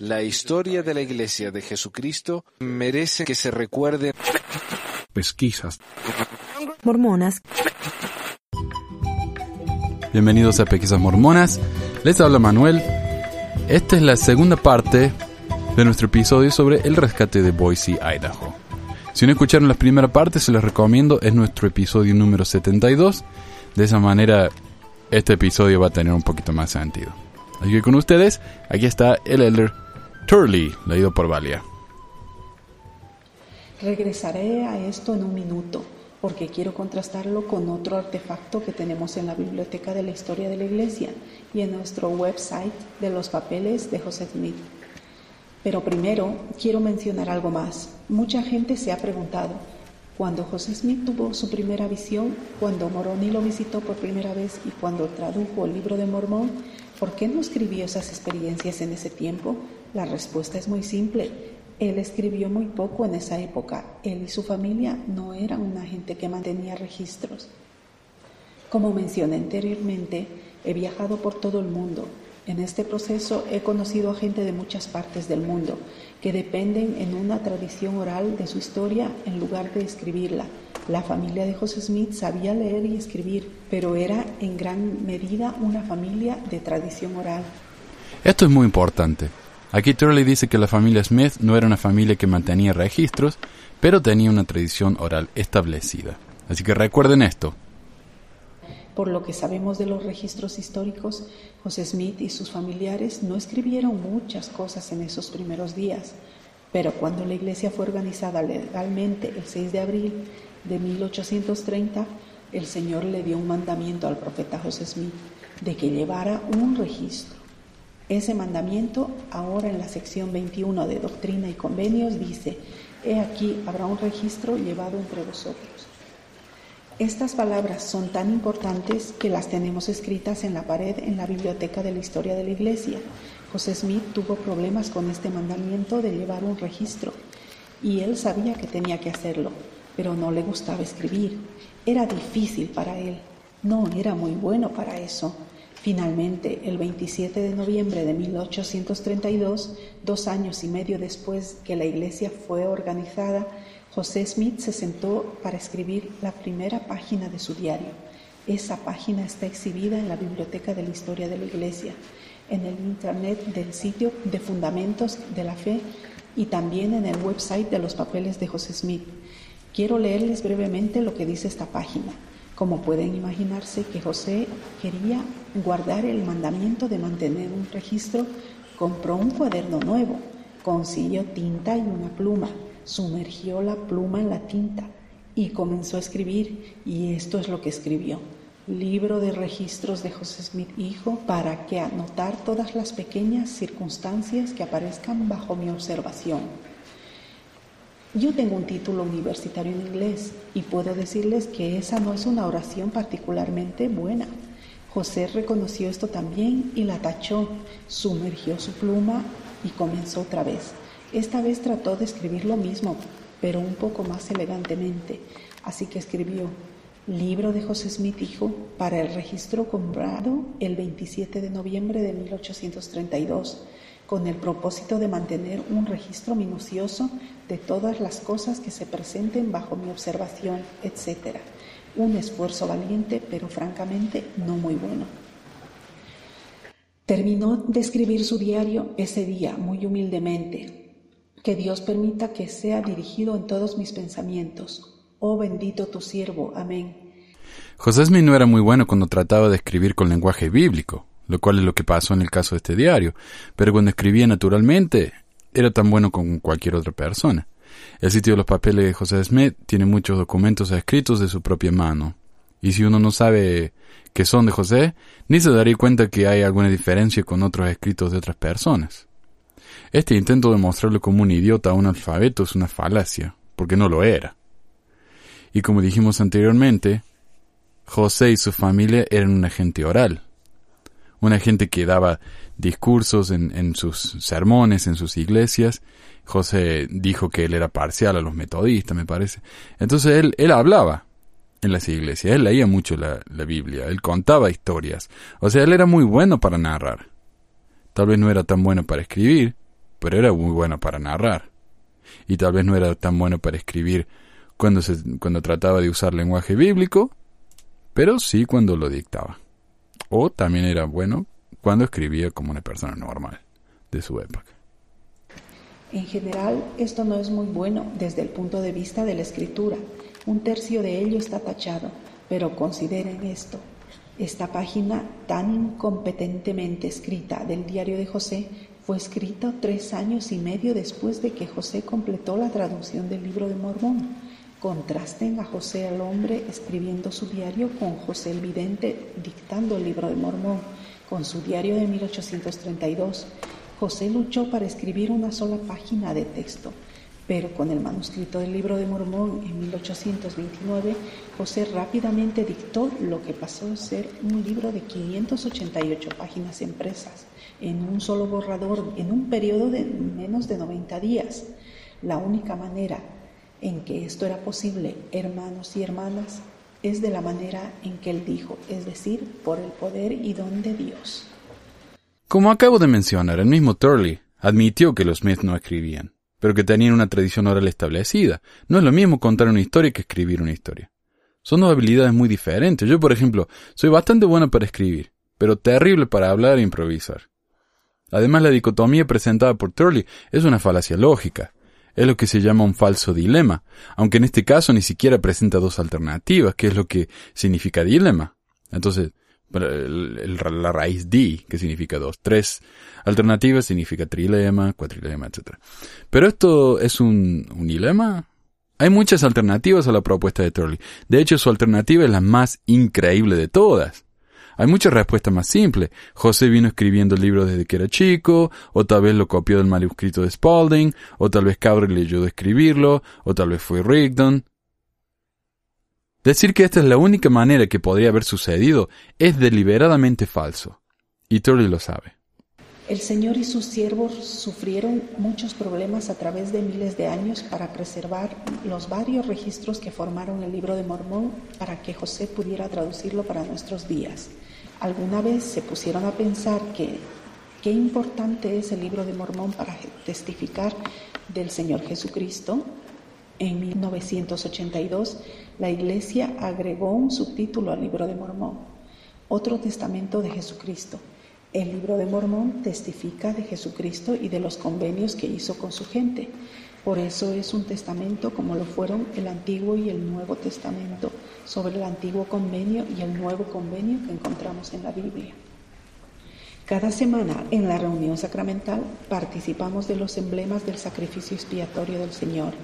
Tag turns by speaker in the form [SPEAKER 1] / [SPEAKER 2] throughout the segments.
[SPEAKER 1] La historia de la Iglesia de Jesucristo merece que se recuerde.
[SPEAKER 2] Pesquisas.
[SPEAKER 3] Mormonas.
[SPEAKER 2] Bienvenidos a Pesquisas Mormonas. Les habla Manuel. Esta es la segunda parte de nuestro episodio sobre el rescate de Boise, Idaho. Si no escucharon la primera parte, se les recomiendo, es nuestro episodio número 72. De esa manera, este episodio va a tener un poquito más sentido. Así que con ustedes, aquí está el Elder Turley, leído por Valia.
[SPEAKER 4] Regresaré a esto en un minuto, porque quiero contrastarlo con otro artefacto que tenemos en la Biblioteca de la Historia de la Iglesia y en nuestro website de los papeles de José Smith. Pero primero quiero mencionar algo más. Mucha gente se ha preguntado, cuando José Smith tuvo su primera visión, cuando Moroni lo visitó por primera vez y cuando tradujo el libro de Mormón, ¿por qué no escribió esas experiencias en ese tiempo? La respuesta es muy simple. Él escribió muy poco en esa época. Él y su familia no eran una gente que mantenía registros. Como mencioné anteriormente, he viajado por todo el mundo. En este proceso he conocido a gente de muchas partes del mundo que dependen en una tradición oral de su historia en lugar de escribirla. La familia de José Smith sabía leer y escribir, pero era en gran medida una familia de tradición oral.
[SPEAKER 2] Esto es muy importante. Aquí Turley dice que la familia Smith no era una familia que mantenía registros, pero tenía una tradición oral establecida. Así que recuerden esto.
[SPEAKER 4] Por lo que sabemos de los registros históricos, José Smith y sus familiares no escribieron muchas cosas en esos primeros días, pero cuando la iglesia fue organizada legalmente el 6 de abril de 1830, el Señor le dio un mandamiento al profeta José Smith de que llevara un registro. Ese mandamiento, ahora en la sección 21 de Doctrina y Convenios, dice, He aquí habrá un registro llevado entre vosotros. Estas palabras son tan importantes que las tenemos escritas en la pared en la biblioteca de la historia de la iglesia. José Smith tuvo problemas con este mandamiento de llevar un registro y él sabía que tenía que hacerlo, pero no le gustaba escribir. Era difícil para él, no era muy bueno para eso. Finalmente, el 27 de noviembre de 1832, dos años y medio después que la iglesia fue organizada, José Smith se sentó para escribir la primera página de su diario. Esa página está exhibida en la Biblioteca de la Historia de la Iglesia, en el Internet del sitio de Fundamentos de la Fe y también en el website de los papeles de José Smith. Quiero leerles brevemente lo que dice esta página. Como pueden imaginarse que José quería guardar el mandamiento de mantener un registro, compró un cuaderno nuevo, consiguió tinta y una pluma sumergió la pluma en la tinta y comenzó a escribir, y esto es lo que escribió. Libro de registros de José Smith Hijo para que anotar todas las pequeñas circunstancias que aparezcan bajo mi observación. Yo tengo un título universitario en inglés y puedo decirles que esa no es una oración particularmente buena. José reconoció esto también y la tachó, sumergió su pluma y comenzó otra vez. Esta vez trató de escribir lo mismo, pero un poco más elegantemente, así que escribió Libro de José Smith Hijo para el registro comprado el 27 de noviembre de 1832, con el propósito de mantener un registro minucioso de todas las cosas que se presenten bajo mi observación, etc. Un esfuerzo valiente, pero francamente no muy bueno. Terminó de escribir su diario ese día muy humildemente, que Dios permita que sea dirigido en todos mis pensamientos. Oh bendito tu siervo. Amén.
[SPEAKER 2] José Smith no era muy bueno cuando trataba de escribir con lenguaje bíblico, lo cual es lo que pasó en el caso de este diario, pero cuando escribía naturalmente era tan bueno como cualquier otra persona. El sitio de los papeles de José Smith tiene muchos documentos escritos de su propia mano, y si uno no sabe que son de José, ni se daría cuenta que hay alguna diferencia con otros escritos de otras personas. Este intento de mostrarlo como un idiota a un alfabeto es una falacia, porque no lo era. Y como dijimos anteriormente, José y su familia eran una gente oral, una gente que daba discursos en, sus sermones, en sus iglesias. José dijo que él era parcial a los metodistas, me parece. Entonces él, él hablaba en las iglesias, él leía mucho la Biblia, él contaba historias. O sea, él era muy bueno para narrar. Tal vez no era tan bueno para escribir, pero era muy bueno para narrar. Y tal vez no era tan bueno para escribir cuando, cuando trataba de usar lenguaje bíblico, pero sí cuando lo dictaba. O también era bueno cuando escribía como una persona normal de su época.
[SPEAKER 4] En general, esto no es muy bueno desde el punto de vista de la escritura. Un tercio de ello está tachado, pero consideren esto. Esta página tan incompetentemente escrita del diario de José fue escrita tres años y medio después de que José completó la traducción del libro de Mormón. Contrasten a José el hombre escribiendo su diario con José el vidente dictando el libro de Mormón, con su diario de 1832. José luchó para escribir una sola página de texto. Pero con el manuscrito del libro de Mormón en 1829, José rápidamente dictó lo que pasó a ser un libro de 588 páginas impresas en un solo borrador en un periodo de menos de 90 días. La única manera en que esto era posible, hermanos y hermanas, es de la manera en que él dijo, es decir, por el poder y don de Dios.
[SPEAKER 2] Como acabo de mencionar, el mismo Turley admitió que los Smiths no escribían pero que tenían una tradición oral establecida. No es lo mismo contar una historia que escribir una historia. Son dos habilidades muy diferentes. Yo, por ejemplo, soy bastante bueno para escribir, pero terrible para hablar e improvisar. Además, la dicotomía presentada por Turley es una falacia lógica. Es lo que se llama un falso dilema, aunque en este caso ni siquiera presenta dos alternativas, que es lo que significa dilema. Entonces, la raíz D, que significa dos. Tres alternativas significa trilema, cuatrilema, etc. Pero esto es un unilema. Hay muchas alternativas a la propuesta de Turley. De hecho, su alternativa es la más increíble de todas. Hay muchas respuestas más simples. José vino escribiendo el libro desde que era chico, o tal vez lo copió del manuscrito de Spalding, o tal vez Cabri le ayudó a escribirlo, o tal vez fue Rigdon. Decir que esta es la única manera que podría haber sucedido es deliberadamente falso. Y Turley lo sabe.
[SPEAKER 4] El Señor y sus siervos sufrieron muchos problemas a través de miles de años para preservar los varios registros que formaron el libro de Mormón para que José pudiera traducirlo para nuestros días. ¿Alguna vez se pusieron a pensar que qué importante es el libro de Mormón para testificar del Señor Jesucristo? En 1982, la Iglesia agregó un subtítulo al libro de Mormón, otro testamento de Jesucristo. El libro de Mormón testifica de Jesucristo y de los convenios que hizo con su gente. Por eso es un testamento como lo fueron el Antiguo y el Nuevo Testamento, sobre el Antiguo Convenio y el Nuevo Convenio que encontramos en la Biblia. Cada semana en la reunión sacramental participamos de los emblemas del sacrificio expiatorio del Señor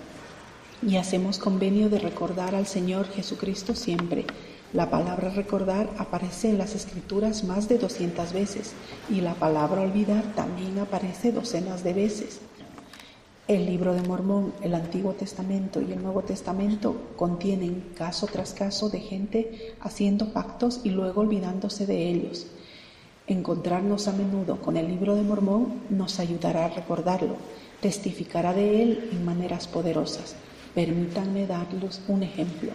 [SPEAKER 4] y hacemos convenio de recordar al Señor Jesucristo siempre. La palabra recordar aparece en las escrituras más de 200 veces y la palabra olvidar también aparece docenas de veces. El libro de Mormón, el Antiguo Testamento y el Nuevo Testamento contienen caso tras caso de gente haciendo pactos y luego olvidándose de ellos. Encontrarnos a menudo con el libro de Mormón nos ayudará a recordarlo, testificará de él en maneras poderosas. Permítanme darles un ejemplo.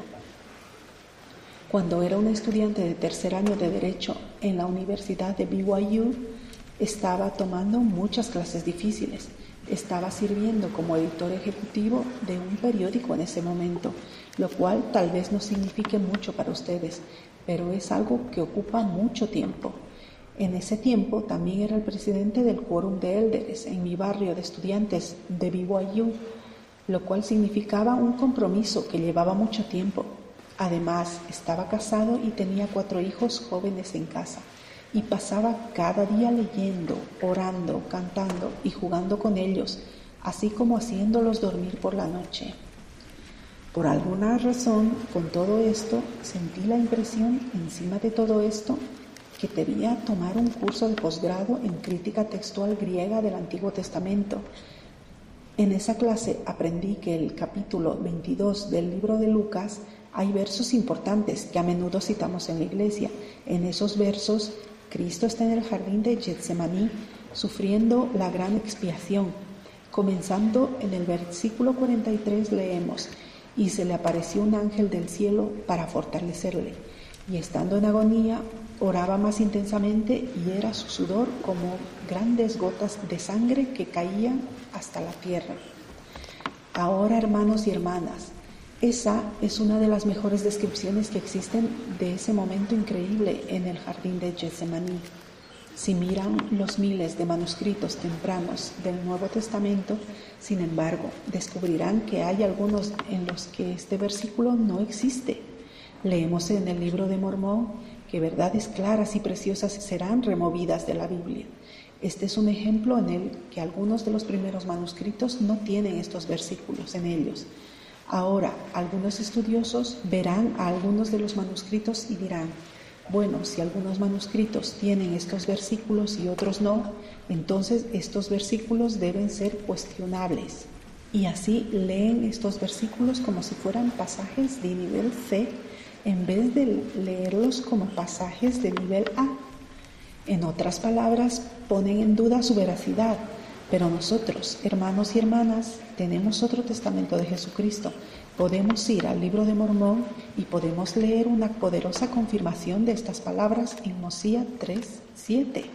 [SPEAKER 4] Cuando era un estudiante de tercer año de Derecho en la Universidad de BYU, estaba tomando muchas clases difíciles. Estaba sirviendo como editor ejecutivo de un periódico en ese momento, lo cual tal vez no signifique mucho para ustedes, pero es algo que ocupa mucho tiempo. En ese tiempo también era el presidente del Quórum de Elders en mi barrio de estudiantes de BYU lo cual significaba un compromiso que llevaba mucho tiempo. Además, estaba casado y tenía cuatro hijos jóvenes en casa, y pasaba cada día leyendo, orando, cantando y jugando con ellos, así como haciéndolos dormir por la noche. Por alguna razón, con todo esto, sentí la impresión, encima de todo esto, que debía tomar un curso de posgrado en crítica textual griega del Antiguo Testamento en esa clase aprendí que el capítulo 22 del libro de Lucas hay versos importantes que a menudo citamos en la iglesia. En esos versos, Cristo está en el jardín de Getsemaní sufriendo la gran expiación. Comenzando en el versículo 43 leemos, y se le apareció un ángel del cielo para fortalecerle, y estando en agonía, oraba más intensamente y era su sudor como grandes gotas de sangre que caían hasta la tierra. Ahora, hermanos y hermanas, esa es una de las mejores descripciones que existen de ese momento increíble en el jardín de Getsemaní. Si miran los miles de manuscritos tempranos del Nuevo Testamento, sin embargo, descubrirán que hay algunos en los que este versículo no existe. Leemos en el libro de Mormón que verdades claras y preciosas serán removidas de la Biblia. Este es un ejemplo en el que algunos de los primeros manuscritos no tienen estos versículos en ellos. Ahora, algunos estudiosos verán a algunos de los manuscritos y dirán, bueno, si algunos manuscritos tienen estos versículos y otros no, entonces estos versículos deben ser cuestionables. Y así leen estos versículos como si fueran pasajes de nivel C en vez de leerlos como pasajes de nivel A. En otras palabras, ponen en duda su veracidad pero nosotros, hermanos y hermanas, tenemos otro testamento de Jesucristo. Podemos ir al libro de Mormón y podemos leer una poderosa confirmación de estas palabras en Mosía 3, 7.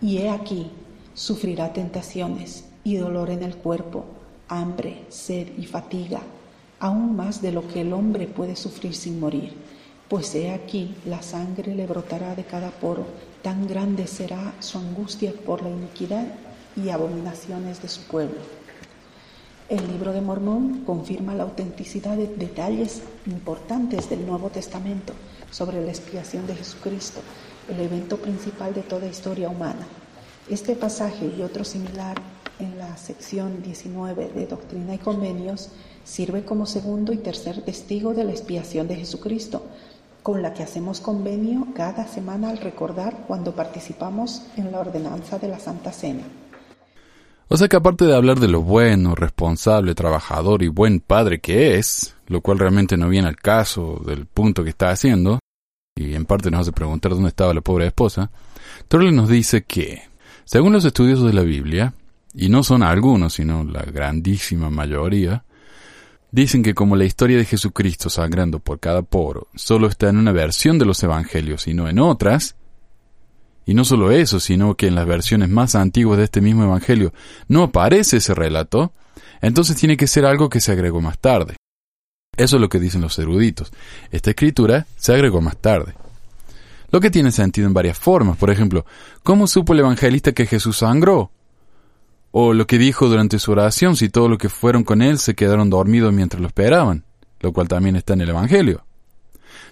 [SPEAKER 4] Y he aquí, sufrirá tentaciones y dolor en el cuerpo, hambre, sed y fatiga, aún más de lo que el hombre puede sufrir sin morir. Pues he aquí, la sangre le brotará de cada poro tan grande será su angustia por la iniquidad y abominaciones de su pueblo. El libro de Mormón confirma la autenticidad de detalles importantes del Nuevo Testamento sobre la expiación de Jesucristo, el evento principal de toda historia humana. Este pasaje y otro similar en la sección 19 de Doctrina y Convenios sirve como segundo y tercer testigo de la expiación de Jesucristo, con la que hacemos convenio cada semana al recordar cuando participamos en la ordenanza de la Santa Cena.
[SPEAKER 2] O sea que aparte de hablar de lo bueno, responsable, trabajador y buen padre que es, lo cual realmente no viene al caso del punto que está haciendo, y en parte nos hace preguntar dónde estaba la pobre esposa, Torley nos dice que, según los estudios de la Biblia, y no son algunos, sino la grandísima mayoría, Dicen que como la historia de Jesucristo sangrando por cada poro solo está en una versión de los evangelios y no en otras, y no solo eso, sino que en las versiones más antiguas de este mismo evangelio no aparece ese relato, entonces tiene que ser algo que se agregó más tarde. Eso es lo que dicen los eruditos. Esta escritura se agregó más tarde. Lo que tiene sentido en varias formas. Por ejemplo, ¿cómo supo el evangelista que Jesús sangró? O lo que dijo durante su oración si todos los que fueron con él se quedaron dormidos mientras lo esperaban, lo cual también está en el Evangelio.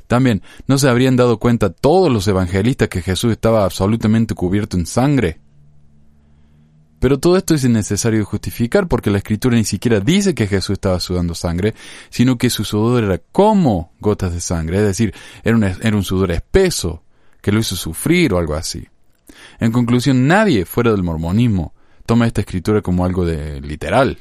[SPEAKER 2] También, ¿no se habrían dado cuenta todos los evangelistas que Jesús estaba absolutamente cubierto en sangre? Pero todo esto es innecesario de justificar porque la escritura ni siquiera dice que Jesús estaba sudando sangre, sino que su sudor era como gotas de sangre, es decir, era un, era un sudor espeso, que lo hizo sufrir o algo así. En conclusión, nadie fuera del mormonismo toma esta escritura como algo de literal.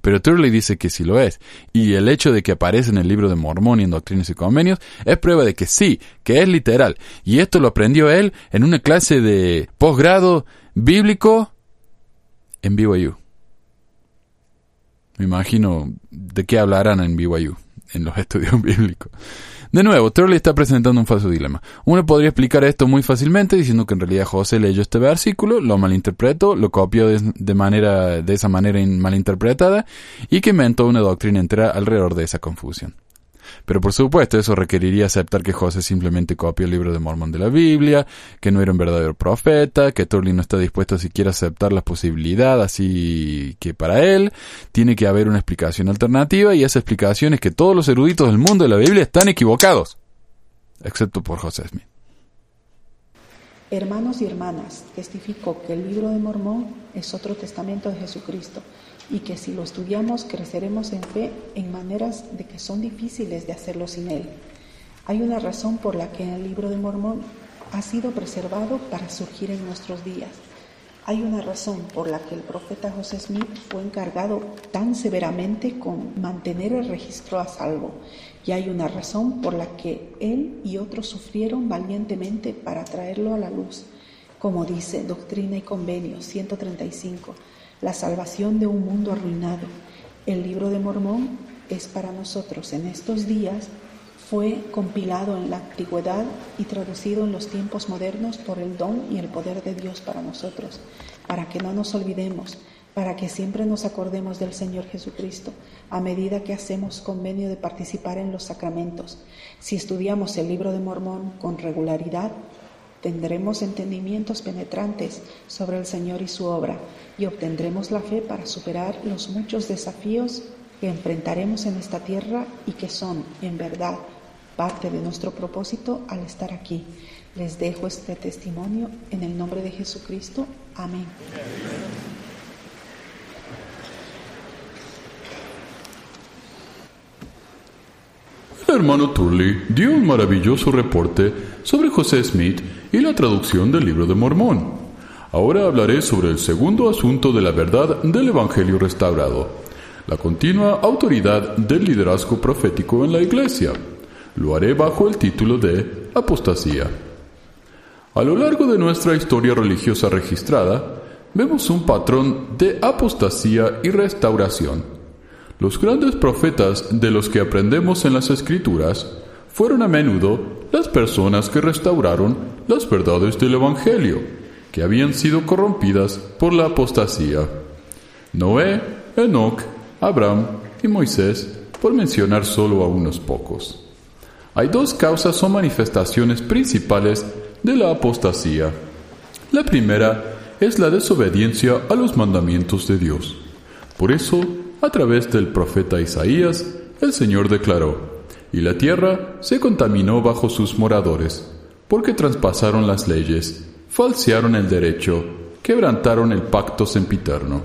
[SPEAKER 2] Pero Turley dice que sí lo es, y el hecho de que aparece en el libro de Mormón y en Doctrinas y Convenios es prueba de que sí, que es literal, y esto lo aprendió él en una clase de posgrado bíblico en BYU. Me imagino de qué hablarán en BYU, en los estudios bíblicos. De nuevo, Turley está presentando un falso dilema. Uno podría explicar esto muy fácilmente diciendo que en realidad José leyó este versículo, lo malinterpretó, lo copió de, manera, de esa manera malinterpretada y que inventó una doctrina entera alrededor de esa confusión. Pero por supuesto eso requeriría aceptar que José simplemente copió el libro de Mormón de la Biblia, que no era un verdadero profeta, que Turley no está dispuesto a siquiera aceptar la posibilidad, así que para él tiene que haber una explicación alternativa y esa explicación es que todos los eruditos del mundo de la Biblia están equivocados, excepto por José Smith.
[SPEAKER 4] Hermanos y hermanas, testifico que el libro de Mormón es otro testamento de Jesucristo y que si lo estudiamos creceremos en fe en maneras de que son difíciles de hacerlo sin él. Hay una razón por la que el libro de Mormón ha sido preservado para surgir en nuestros días. Hay una razón por la que el profeta José Smith fue encargado tan severamente con mantener el registro a salvo. Y hay una razón por la que él y otros sufrieron valientemente para traerlo a la luz. Como dice Doctrina y Convenio 135, la salvación de un mundo arruinado. El libro de Mormón es para nosotros en estos días fue compilado en la antigüedad y traducido en los tiempos modernos por el don y el poder de Dios para nosotros, para que no nos olvidemos, para que siempre nos acordemos del Señor Jesucristo, a medida que hacemos convenio de participar en los sacramentos. Si estudiamos el libro de Mormón con regularidad, tendremos entendimientos penetrantes sobre el Señor y su obra y obtendremos la fe para superar los muchos desafíos que enfrentaremos en esta tierra y que son, en verdad, parte de nuestro propósito al estar aquí. Les dejo este testimonio en el nombre de Jesucristo. Amén.
[SPEAKER 2] Hermano Turley dio un maravilloso reporte sobre José Smith y la traducción del libro de Mormón. Ahora hablaré sobre el segundo asunto de la verdad del Evangelio restaurado, la continua autoridad del liderazgo profético en la Iglesia. Lo haré bajo el título de Apostasía. A lo largo de nuestra historia religiosa registrada, vemos un patrón de apostasía y restauración. Los grandes profetas de los que aprendemos en las Escrituras fueron a menudo las personas que restauraron las verdades del Evangelio, que habían sido corrompidas por la apostasía. Noé, Enoch, Abraham y Moisés, por mencionar solo a unos pocos. Hay dos causas o manifestaciones principales de la apostasía. La primera es la desobediencia a los mandamientos de Dios. Por eso, a través del profeta Isaías, el Señor declaró, y la tierra se contaminó bajo sus moradores, porque traspasaron las leyes, falsearon el derecho, quebrantaron el pacto sempiterno.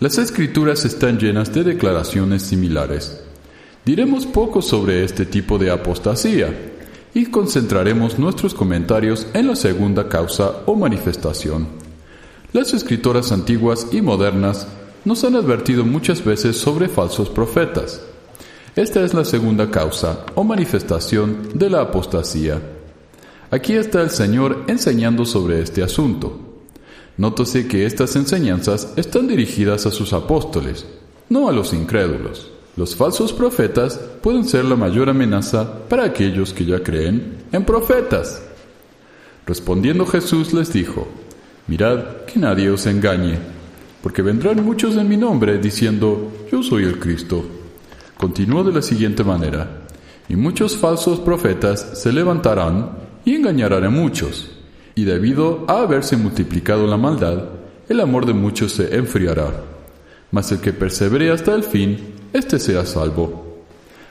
[SPEAKER 2] Las escrituras están llenas de declaraciones similares. Diremos poco sobre este tipo de apostasía y concentraremos nuestros comentarios en la segunda causa o manifestación. Las escritoras antiguas y modernas nos han advertido muchas veces sobre falsos profetas. Esta es la segunda causa o manifestación de la apostasía. Aquí está el Señor enseñando sobre este asunto. Nótese que estas enseñanzas están dirigidas a sus apóstoles, no a los incrédulos. Los falsos profetas pueden ser la mayor amenaza para aquellos que ya creen en profetas. Respondiendo Jesús les dijo, Mirad que nadie os engañe, porque vendrán muchos en mi nombre diciendo, Yo soy el Cristo. Continuó de la siguiente manera, y muchos falsos profetas se levantarán y engañarán a muchos, y debido a haberse multiplicado la maldad, el amor de muchos se enfriará. Mas el que persevere hasta el fin, éste será salvo.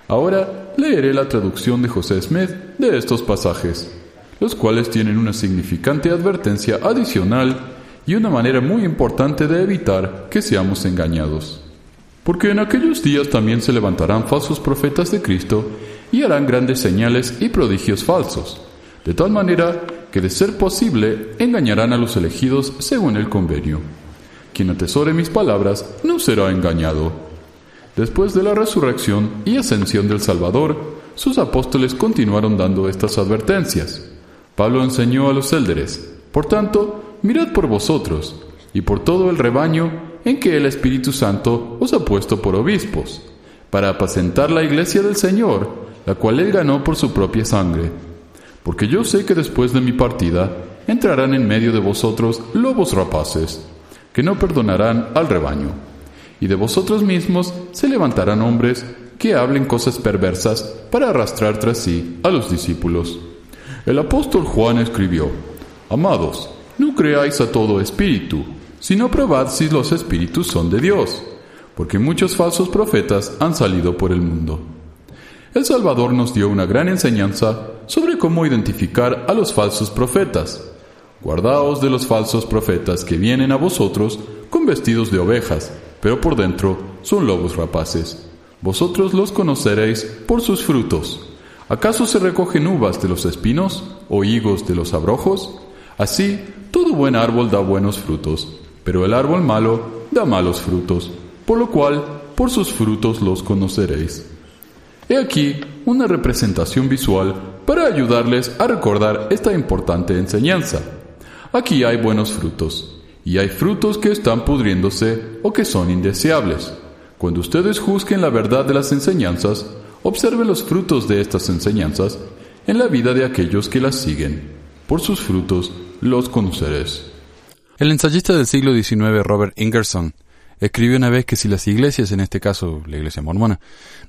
[SPEAKER 2] Ahora leeré la traducción de José Smith de estos pasajes, los cuales tienen una significante advertencia adicional y una manera muy importante de evitar que seamos engañados. Porque en aquellos días también se levantarán falsos profetas de Cristo y harán grandes señales y prodigios falsos, de tal manera que de ser posible engañarán a los elegidos según el convenio. Quien atesore mis palabras no será engañado. Después de la resurrección y ascensión del Salvador, sus apóstoles continuaron dando estas advertencias. Pablo enseñó a los élderes, por tanto, mirad por vosotros y por todo el rebaño en que el Espíritu Santo os ha puesto por obispos, para apacentar la iglesia del Señor, la cual él ganó por su propia sangre. Porque yo sé que después de mi partida entrarán en medio de vosotros lobos rapaces, que no perdonarán al rebaño y de vosotros mismos se levantarán hombres que hablen cosas perversas para arrastrar tras sí a los discípulos. El apóstol Juan escribió, Amados, no creáis a todo espíritu, sino probad si los espíritus son de Dios, porque muchos falsos profetas han salido por el mundo. El Salvador nos dio una gran enseñanza sobre cómo identificar a los falsos profetas. Guardaos de los falsos profetas que vienen a vosotros con vestidos de ovejas, pero por dentro son lobos rapaces. Vosotros los conoceréis por sus frutos. ¿Acaso se recogen uvas de los espinos o higos de los abrojos? Así, todo buen árbol da buenos frutos, pero el árbol malo da malos frutos, por lo cual por sus frutos los conoceréis. He aquí una representación visual para ayudarles a recordar esta importante enseñanza. Aquí hay buenos frutos y hay frutos que están pudriéndose o que son indeseables. Cuando ustedes juzguen la verdad de las enseñanzas,
[SPEAKER 5] observe los frutos de estas enseñanzas en la vida de aquellos que las siguen. Por sus frutos los conoceréis.
[SPEAKER 2] El ensayista del siglo XIX, Robert Ingerson, escribió una vez que si las iglesias, en este caso la iglesia mormona,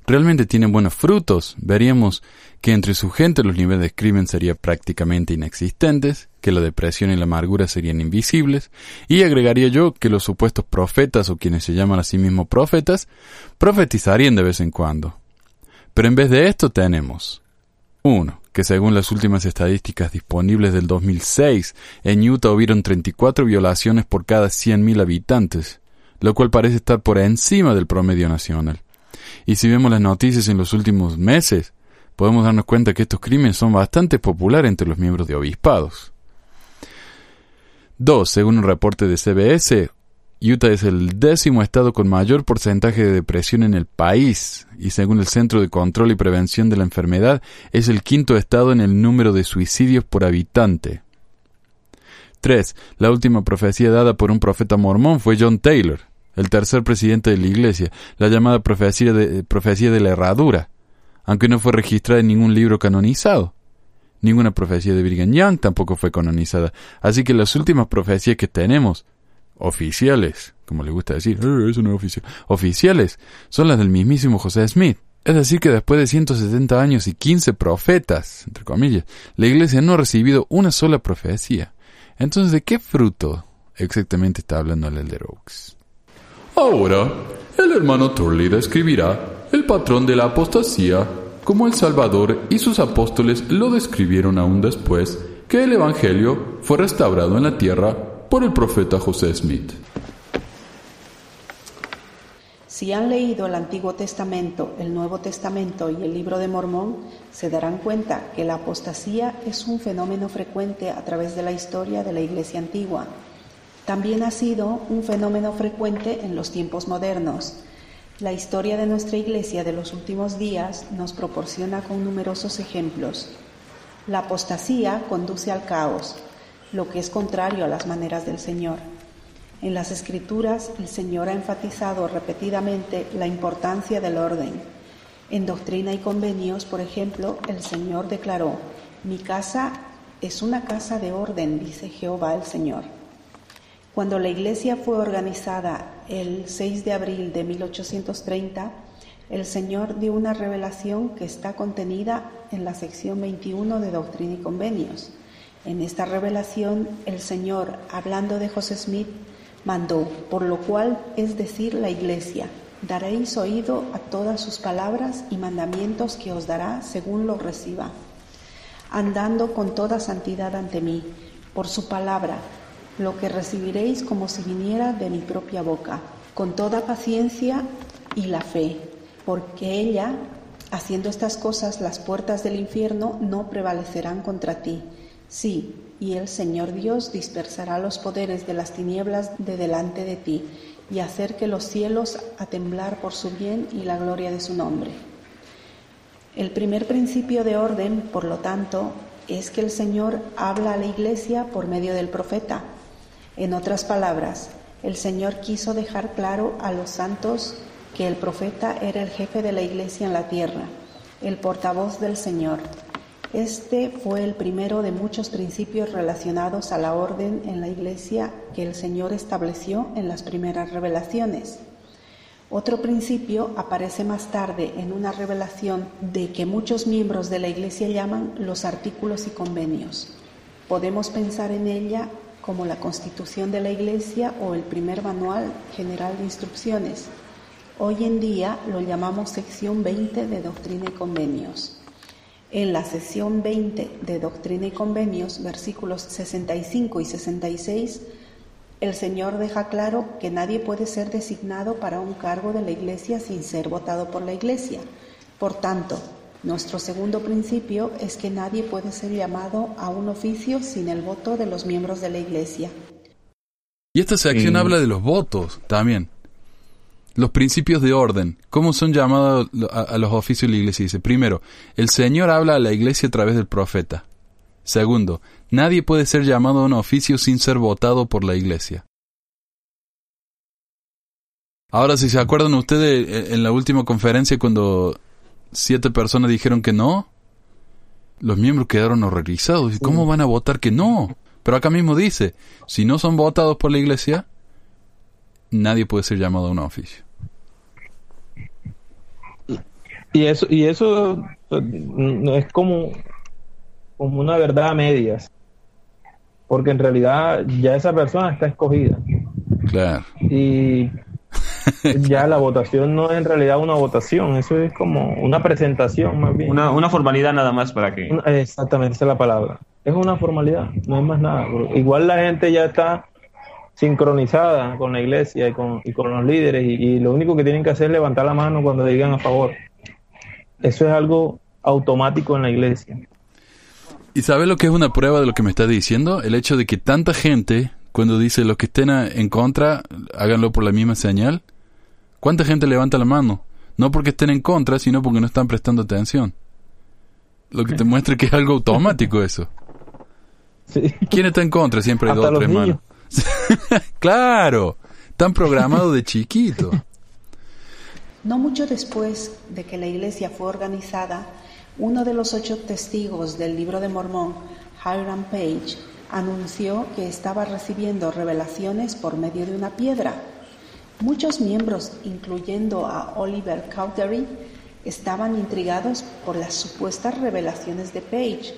[SPEAKER 2] realmente tienen buenos frutos, veríamos que entre su gente los niveles de crimen serían prácticamente inexistentes, que la depresión y la amargura serían invisibles, y agregaría yo que los supuestos profetas o quienes se llaman a sí mismos profetas, profetizarían de vez en cuando. Pero en vez de esto tenemos uno, que según las últimas estadísticas disponibles del 2006, en Utah hubieron 34 violaciones por cada 100.000 habitantes, lo cual parece estar por encima del promedio nacional. Y si vemos las noticias en los últimos meses, podemos darnos cuenta que estos crímenes son bastante populares entre los miembros de obispados. 2. Según un reporte de CBS, Utah es el décimo estado con mayor porcentaje de depresión en el país y según el Centro de Control y Prevención de la Enfermedad es el quinto estado en el número de suicidios por habitante. 3. La última profecía dada por un profeta mormón fue John Taylor, el tercer presidente de la Iglesia, la llamada profecía de, profecía de la herradura, aunque no fue registrada en ningún libro canonizado. Ninguna profecía de Brigham Young tampoco fue canonizada, así que las últimas profecías que tenemos, oficiales, como le gusta decir, eh, eso no es oficial, oficiales, son las del mismísimo José Smith. Es decir, que después de 170 años y 15 profetas, entre comillas, la Iglesia no ha recibido una sola profecía. Entonces, ¿de qué fruto exactamente está hablando el Elder Oaks?
[SPEAKER 5] Ahora, el hermano Turley describirá el patrón de la apostasía como el Salvador y sus apóstoles lo describieron aún después que el Evangelio fue restaurado en la tierra por el profeta José Smith.
[SPEAKER 4] Si han leído el Antiguo Testamento, el Nuevo Testamento y el Libro de Mormón, se darán cuenta que la apostasía es un fenómeno frecuente a través de la historia de la Iglesia antigua también ha sido un fenómeno frecuente en los tiempos modernos. La historia de nuestra Iglesia de los últimos días nos proporciona con numerosos ejemplos. La apostasía conduce al caos, lo que es contrario a las maneras del Señor. En las Escrituras el Señor ha enfatizado repetidamente la importancia del orden. En Doctrina y Convenios, por ejemplo, el Señor declaró, Mi casa es una casa de orden, dice Jehová el Señor. Cuando la iglesia fue organizada el 6 de abril de 1830, el Señor dio una revelación que está contenida en la sección 21 de Doctrina y Convenios. En esta revelación, el Señor, hablando de José Smith, mandó, por lo cual es decir la iglesia, daréis oído a todas sus palabras y mandamientos que os dará según lo reciba, andando con toda santidad ante mí, por su palabra, lo que recibiréis como si viniera de mi propia boca, con toda paciencia y la fe, porque ella, haciendo estas cosas, las puertas del infierno no prevalecerán contra ti. Sí, y el Señor Dios dispersará los poderes de las tinieblas de delante de ti, y hacer que los cielos a temblar por su bien y la gloria de su nombre. El primer principio de orden, por lo tanto, es que el Señor habla a la iglesia por medio del profeta, en otras palabras, el Señor quiso dejar claro a los santos que el profeta era el jefe de la iglesia en la tierra, el portavoz del Señor. Este fue el primero de muchos principios relacionados a la orden en la iglesia que el Señor estableció en las primeras revelaciones. Otro principio aparece más tarde en una revelación de que muchos miembros de la iglesia llaman los artículos y convenios. Podemos pensar en ella como la Constitución de la Iglesia o el primer Manual General de Instrucciones. Hoy en día lo llamamos sección 20 de Doctrina y Convenios. En la sección 20 de Doctrina y Convenios, versículos 65 y 66, el Señor deja claro que nadie puede ser designado para un cargo de la Iglesia sin ser votado por la Iglesia. Por tanto, nuestro segundo principio es que nadie puede ser llamado a un oficio sin el voto de los miembros de la Iglesia.
[SPEAKER 2] Y esta sección habla de los votos también. Los principios de orden. ¿Cómo son llamados a, los oficios de la Iglesia? Dice, primero, el Señor habla a la Iglesia a través del profeta. Segundo, nadie puede ser llamado a un oficio sin ser votado por la Iglesia. Ahora, si se acuerdan ustedes, eh, en la última conferencia cuando siete personas dijeron que no, los miembros quedaron horrorizados. ¿Y cómo van a votar que no? Pero acá mismo dice, si no son votados por la iglesia, nadie puede ser llamado a un oficio.
[SPEAKER 6] Y eso, y eso no es como, como una verdad a medias. Porque en realidad ya esa persona está escogida.
[SPEAKER 2] Claro.
[SPEAKER 6] Y ya la votación no es en realidad una votación, eso es como una presentación más bien.
[SPEAKER 7] Una, una formalidad nada más para que...
[SPEAKER 6] Exactamente, esa es la palabra. Es una formalidad, no es más nada. Igual la gente ya está sincronizada con la iglesia y con, y con los líderes y, y lo único que tienen que hacer es levantar la mano cuando digan a favor. Eso es algo automático en la iglesia.
[SPEAKER 2] ¿Y sabes lo que es una prueba de lo que me estás diciendo? El hecho de que tanta gente, cuando dice los que estén a- en contra, háganlo por la misma señal. ¿Cuánta gente levanta la mano? No porque estén en contra, sino porque no están prestando atención. Lo que te muestra que es algo automático eso.
[SPEAKER 6] Sí.
[SPEAKER 2] ¿Quién está en contra? Siempre hay
[SPEAKER 6] Hasta
[SPEAKER 2] dos o tres
[SPEAKER 6] niños.
[SPEAKER 2] manos. claro, están programados de chiquito.
[SPEAKER 4] No mucho después de que la iglesia fue organizada, uno de los ocho testigos del libro de Mormón, Hiram Page, anunció que estaba recibiendo revelaciones por medio de una piedra. Muchos miembros, incluyendo a Oliver Cowdery, estaban intrigados por las supuestas revelaciones de Page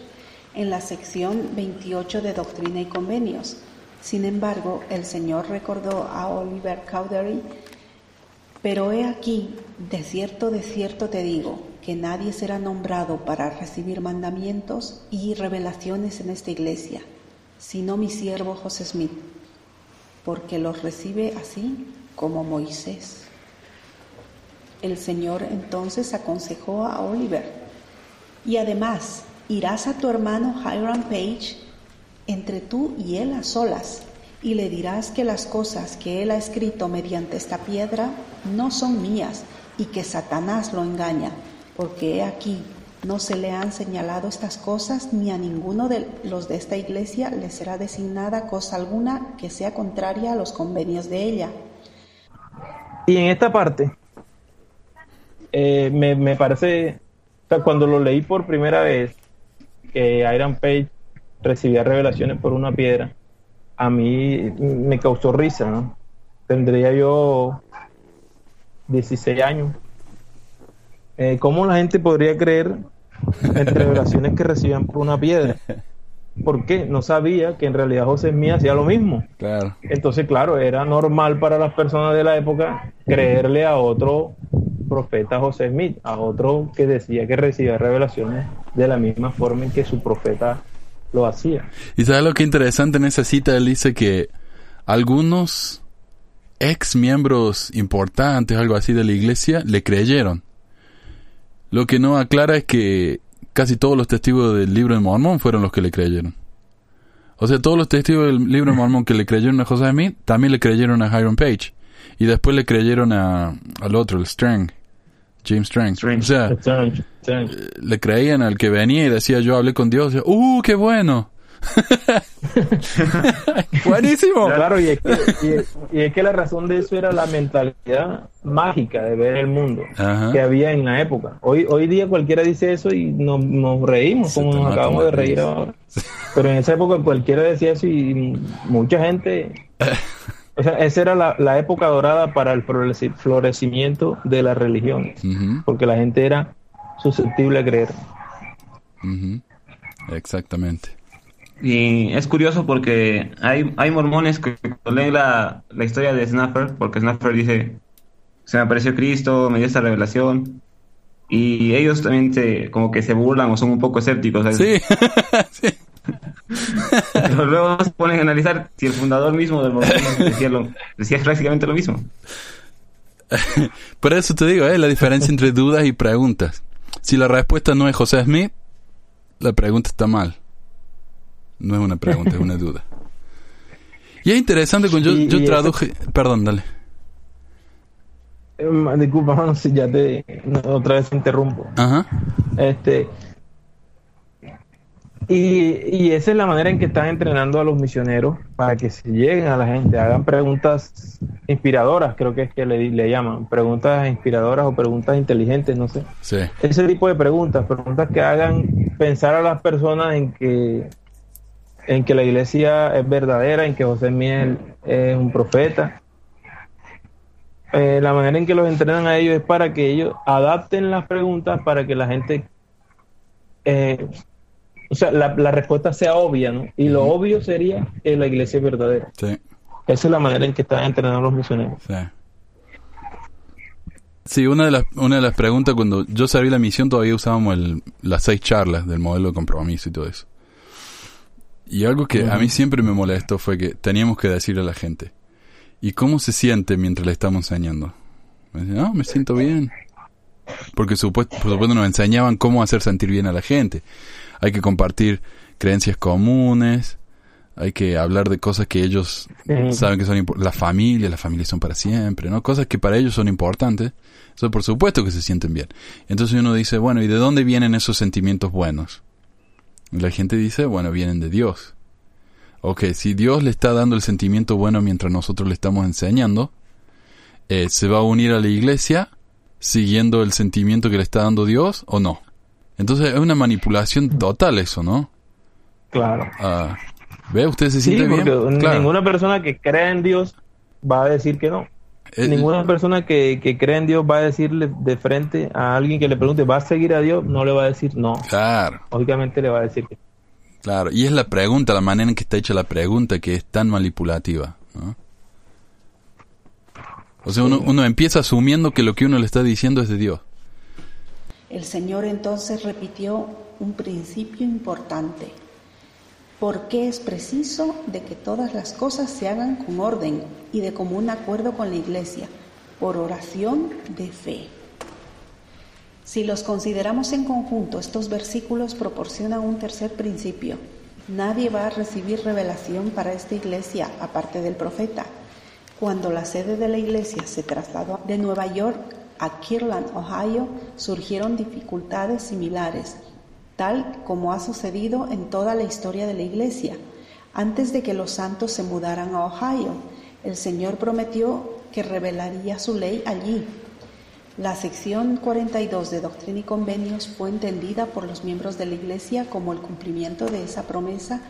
[SPEAKER 4] en la sección 28 de Doctrina y Convenios. Sin embargo, el Señor recordó a Oliver Cowdery pero he aquí, de cierto, de cierto te digo, que nadie será nombrado para recibir mandamientos y revelaciones en esta iglesia, sino mi siervo José Smith, porque los recibe así como Moisés. El Señor entonces aconsejó a Oliver, y además irás a tu hermano Hiram Page entre tú y él a solas, y le dirás que las cosas que él ha escrito mediante esta piedra no son mías y que Satanás lo engaña, porque he aquí, no se le han señalado estas cosas ni a ninguno de los de esta iglesia le será designada cosa alguna que sea contraria a los convenios de ella.
[SPEAKER 6] Y en esta parte, eh, me, me parece, cuando lo leí por primera vez, que Iron Page recibía revelaciones por una piedra, a mí me causó risa, ¿no? Tendría yo 16 años. Eh, ¿Cómo la gente podría creer en revelaciones que recibían por una piedra? ¿Por qué? No sabía que en realidad José Smith hacía lo mismo.
[SPEAKER 2] Claro.
[SPEAKER 6] Entonces, claro, era normal para las personas de la época creerle a otro profeta José Smith, a otro que decía que recibía revelaciones de la misma forma en que su profeta lo hacía.
[SPEAKER 2] Y sabes lo que es interesante en esa cita, él dice que algunos ex miembros importantes, algo así de la iglesia, le creyeron. Lo que no aclara es que casi todos los testigos del libro de Mormón fueron los que le creyeron. O sea, todos los testigos del libro de Mormón que le creyeron a José Smith, también le creyeron a Hiram Page. Y después le creyeron a, al otro, el Strang, James Strang.
[SPEAKER 7] Strange.
[SPEAKER 2] O sea,
[SPEAKER 6] strange.
[SPEAKER 2] le creían al que venía y decía yo hablé con Dios. ¡Uh, qué bueno! Buenísimo.
[SPEAKER 6] Claro, y es, que, y es- y es que la razón de eso era la mentalidad mágica de ver el mundo
[SPEAKER 2] Ajá.
[SPEAKER 6] que había en la época. Hoy, hoy día cualquiera dice eso y nos, nos reímos,
[SPEAKER 2] Se
[SPEAKER 6] como nos acabamos de reír ahora. Pero en esa época cualquiera decía eso y mucha gente... O sea, esa era la, la época dorada para el floreci- florecimiento de las religiones, porque la gente era susceptible a creer.
[SPEAKER 2] Exactamente.
[SPEAKER 7] Y es curioso porque hay, hay mormones que cuando leen la, la historia de Snapper, porque Snapper dice, se me apareció Cristo, me dio esta revelación, y ellos también se, como que se burlan o son un poco escépticos. ¿sabes?
[SPEAKER 2] Sí. Sí.
[SPEAKER 7] Pero luego se ponen a analizar si el fundador mismo del mormonismo decía, lo- decía prácticamente lo mismo.
[SPEAKER 2] Por eso te digo, ¿eh? la diferencia entre dudas y preguntas. Si la respuesta no es José Smith, la pregunta está mal. No es una pregunta, es una duda. Y es interesante cuando yo, yo
[SPEAKER 6] y
[SPEAKER 2] traduje... Perdón, dale.
[SPEAKER 6] Eh, Disculpa, si ya te otra vez te interrumpo.
[SPEAKER 2] Ajá.
[SPEAKER 6] Este, Y, y, esa es la manera en que están entrenando a los misioneros para que se lleguen a la gente, hagan preguntas inspiradoras, creo que es que le, le llaman, preguntas inspiradoras o preguntas inteligentes, no sé.
[SPEAKER 2] Sí.
[SPEAKER 6] Ese tipo de preguntas, preguntas que hagan pensar a las personas en que en que la iglesia es verdadera, en que José Miel es un profeta. Eh, la manera en que los entrenan a ellos es para que ellos adapten las preguntas para que la gente eh, o sea, la, la, respuesta sea obvia, ¿no? Y lo obvio sería que la iglesia es verdadera.
[SPEAKER 2] Sí.
[SPEAKER 6] Esa es la manera en que están entrenando los misioneros.
[SPEAKER 2] Sí. Sí, una de, las, una de las preguntas, cuando yo serví la misión, todavía usábamos el, las seis charlas del modelo de compromiso y todo eso. Y algo que a mí siempre me molestó fue que teníamos que decirle a la gente, ¿y cómo se siente mientras le estamos enseñando? Me decían, no, me siento bien. Porque supuesto, por supuesto nos enseñaban cómo hacer sentir bien a la gente. Hay que compartir creencias comunes, hay que hablar de cosas que ellos sí. saben que son importantes. La familia, las familias son para siempre, ¿no? Cosas que para ellos son importantes. Eso por supuesto que se sienten bien. Entonces uno dice, bueno, ¿y de dónde vienen esos sentimientos buenos? Y la gente dice, bueno, vienen de Dios. Ok, si Dios le está dando el sentimiento bueno mientras nosotros le estamos enseñando, eh, ¿se va a unir a la iglesia siguiendo el sentimiento que le está dando Dios o no? Entonces es una manipulación total eso, ¿no?
[SPEAKER 6] Claro.
[SPEAKER 2] Ah, ¿Ve? ¿Usted se
[SPEAKER 6] Sí,
[SPEAKER 2] siente
[SPEAKER 6] porque
[SPEAKER 2] bien? Claro.
[SPEAKER 6] ninguna persona que cree en Dios va a decir que no.
[SPEAKER 2] Eh,
[SPEAKER 6] Ninguna persona que, que cree en Dios va a decirle de frente a alguien que le pregunte, ¿va a seguir a Dios? No le va a decir no.
[SPEAKER 2] Claro,
[SPEAKER 6] Obviamente le va a decir que
[SPEAKER 2] claro. Y es la pregunta, la manera en que está hecha la pregunta que es tan manipulativa, ¿no? O sea, uno, uno empieza asumiendo que lo que uno le está diciendo es de Dios.
[SPEAKER 4] El Señor entonces repitió un principio importante. ¿Por qué es preciso de que todas las cosas se hagan con orden y de común acuerdo con la Iglesia? Por oración de fe. Si los consideramos en conjunto, estos versículos proporcionan un tercer principio. Nadie va a recibir revelación para esta iglesia aparte del profeta. Cuando la sede de la iglesia se trasladó de Nueva York a Kirtland, Ohio, surgieron dificultades similares, tal como ha sucedido en toda la historia de la iglesia. Antes de que los santos se mudaran a Ohio, el Señor prometió que revelaría su ley allí. La sección 42 de Doctrina y Convenios fue entendida por los miembros de la Iglesia como el cumplimiento de esa promesa